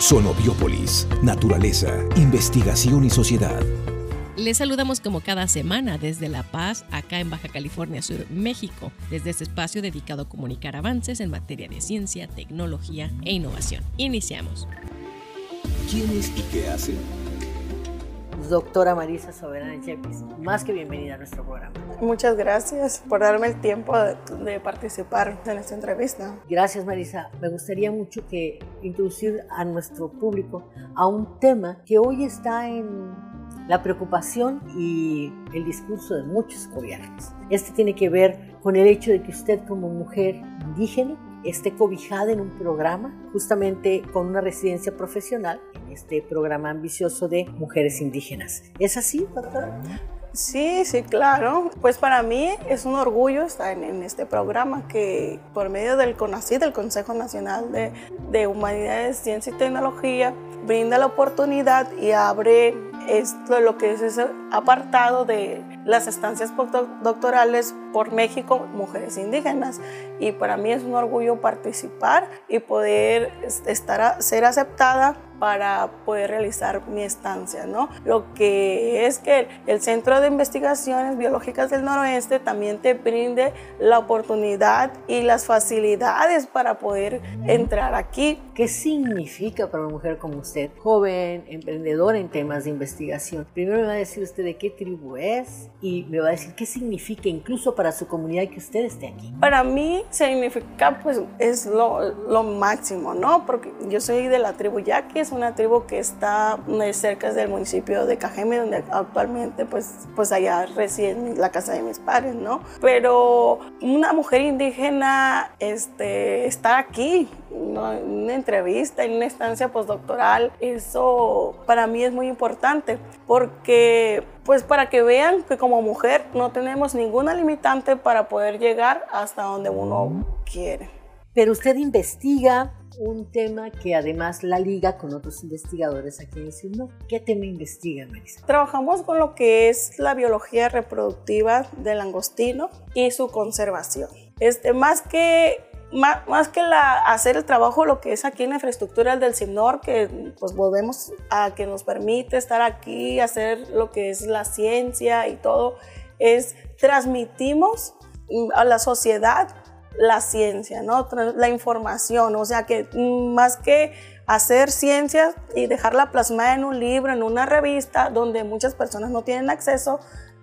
Sonobiópolis, naturaleza, investigación y sociedad. Les saludamos como cada semana desde La Paz, acá en Baja California Sur, México, desde este espacio dedicado a comunicar avances en materia de ciencia, tecnología e innovación. Iniciamos. ¿Quién es y qué hace? Doctora Marisa Soberana Chepis, más que bienvenida a nuestro programa. Muchas gracias por darme el tiempo de, de, participar en esta entrevista. Gracias Marisa. Me gustaría mucho que introducir a nuestro público a un tema que hoy está en la preocupación y el discurso de muchos gobiernos. Este tiene que ver con el hecho de que usted como mujer indígena esté cobijada en un programa justamente con una residencia profesional este programa ambicioso de mujeres indígenas. ¿Es así, doctora? Sí, sí, claro. Pues para mí es un orgullo estar en, este programa que por medio del CONACYT, del Consejo Nacional de, de Humanidades, Ciencia y Tecnología, brinda la oportunidad y abre esto, lo que es ese apartado de las estancias doctorales por México, mujeres indígenas. Y para mí es un orgullo participar y poder estar, ser aceptada para poder realizar mi estancia, ¿no? Lo que es que el Centro de Investigaciones Biológicas del Noroeste también te brinde la oportunidad y las facilidades para poder entrar aquí. ¿Qué significa para una mujer como usted, joven, emprendedora en temas de investigación? Primero me va a decir usted de qué tribu es y me va a decir qué significa incluso para su comunidad que usted esté aquí. Para mí significa pues es lo, lo máximo, ¿no? Porque yo soy de la tribu Yaqui, una tribu que está cerca del municipio de Cajeme, donde actualmente pues, pues allá reside la casa de mis padres, ¿no? Pero una mujer indígena este, estar aquí, ¿no? en una entrevista, en una estancia postdoctoral, eso para mí es muy importante porque pues para que vean que como mujer no tenemos ninguna limitante para poder llegar hasta donde uno quiere. Pero usted investiga un tema que además la liga con otros investigadores aquí en el CIMNO. ¿Qué tema investiga, Marisa? Trabajamos con lo que es la biología reproductiva del langostino y su conservación. Este, más que más, que la, hacer el trabajo, lo que es aquí en la infraestructura del CIMNOR, que pues volvemos a que nos permite estar aquí, hacer lo que es la ciencia y todo, es transmitimos a la sociedad la ciencia, ¿no? la información, o sea que más que hacer ciencia y dejarla plasmada en un libro, en una revista, donde muchas personas no tienen acceso,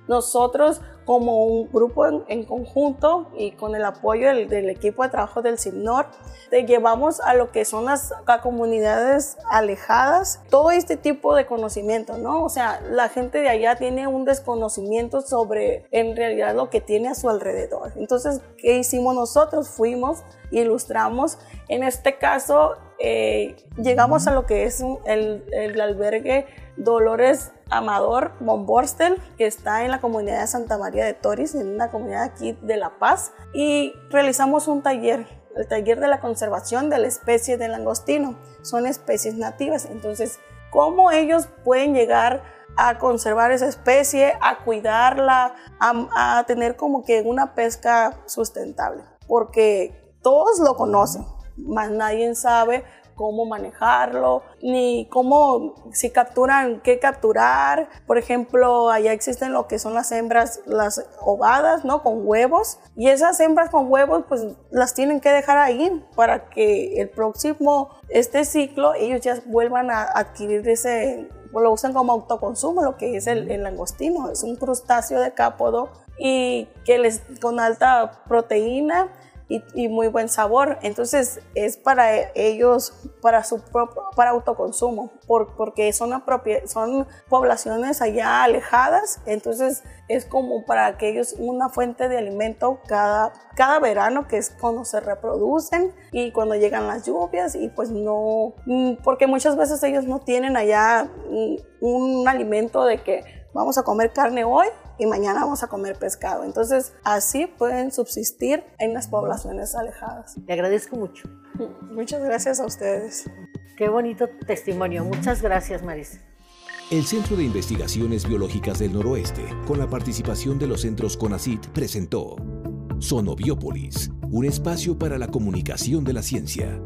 nosotros como un grupo en, conjunto y con el apoyo del, equipo de trabajo del CIMNOR, te llevamos a lo que son las comunidades alejadas todo este tipo de conocimiento, ¿no? O sea, la gente de allá tiene un desconocimiento sobre en realidad lo que tiene a su alrededor. Entonces, ¿qué hicimos nosotros? Fuimos, ilustramos. En este caso, eh, llegamos a lo que es el, el albergue Dolores Amador Bomborstel, que está en la comunidad de Santa María de Toris, en una comunidad aquí de La Paz, y realizamos un taller, el taller de la conservación de la especie de langostino. Son especies nativas, entonces, ¿cómo ellos pueden llegar a conservar esa especie, a cuidarla, a, a tener como que una pesca sustentable? Porque todos lo conocen, más nadie sabe cómo manejarlo, ni cómo, si capturan, qué capturar. Por ejemplo, allá existen lo que son las hembras, las ovadas, ¿no? Con huevos. Y esas hembras con huevos, pues las tienen que dejar ahí para que el próximo, este ciclo, ellos ya vuelvan a adquirir ese, lo usan como autoconsumo, lo que es el, langostino. Es un crustáceo de cápodo y que les con alta proteína y, muy buen sabor. Entonces es para ellos, para su para autoconsumo, por, porque son, son poblaciones allá alejadas. Entonces es como para aquellos una fuente de alimento cada, cada verano, que es cuando se reproducen y cuando llegan las lluvias y pues no, mm, porque muchas veces ellos no tienen allá mm, un alimento de que vamos a comer carne hoy y mañana vamos a comer pescado. Entonces, así pueden subsistir en las poblaciones alejadas. Le agradezco mucho. Muchas gracias a ustedes. Qué bonito testimonio. Muchas gracias, Marisa. El Centro de Investigaciones Biológicas del Noroeste, con la participación de los centros CONACIT, presentó Sonobiópolis, un espacio para la comunicación de la ciencia.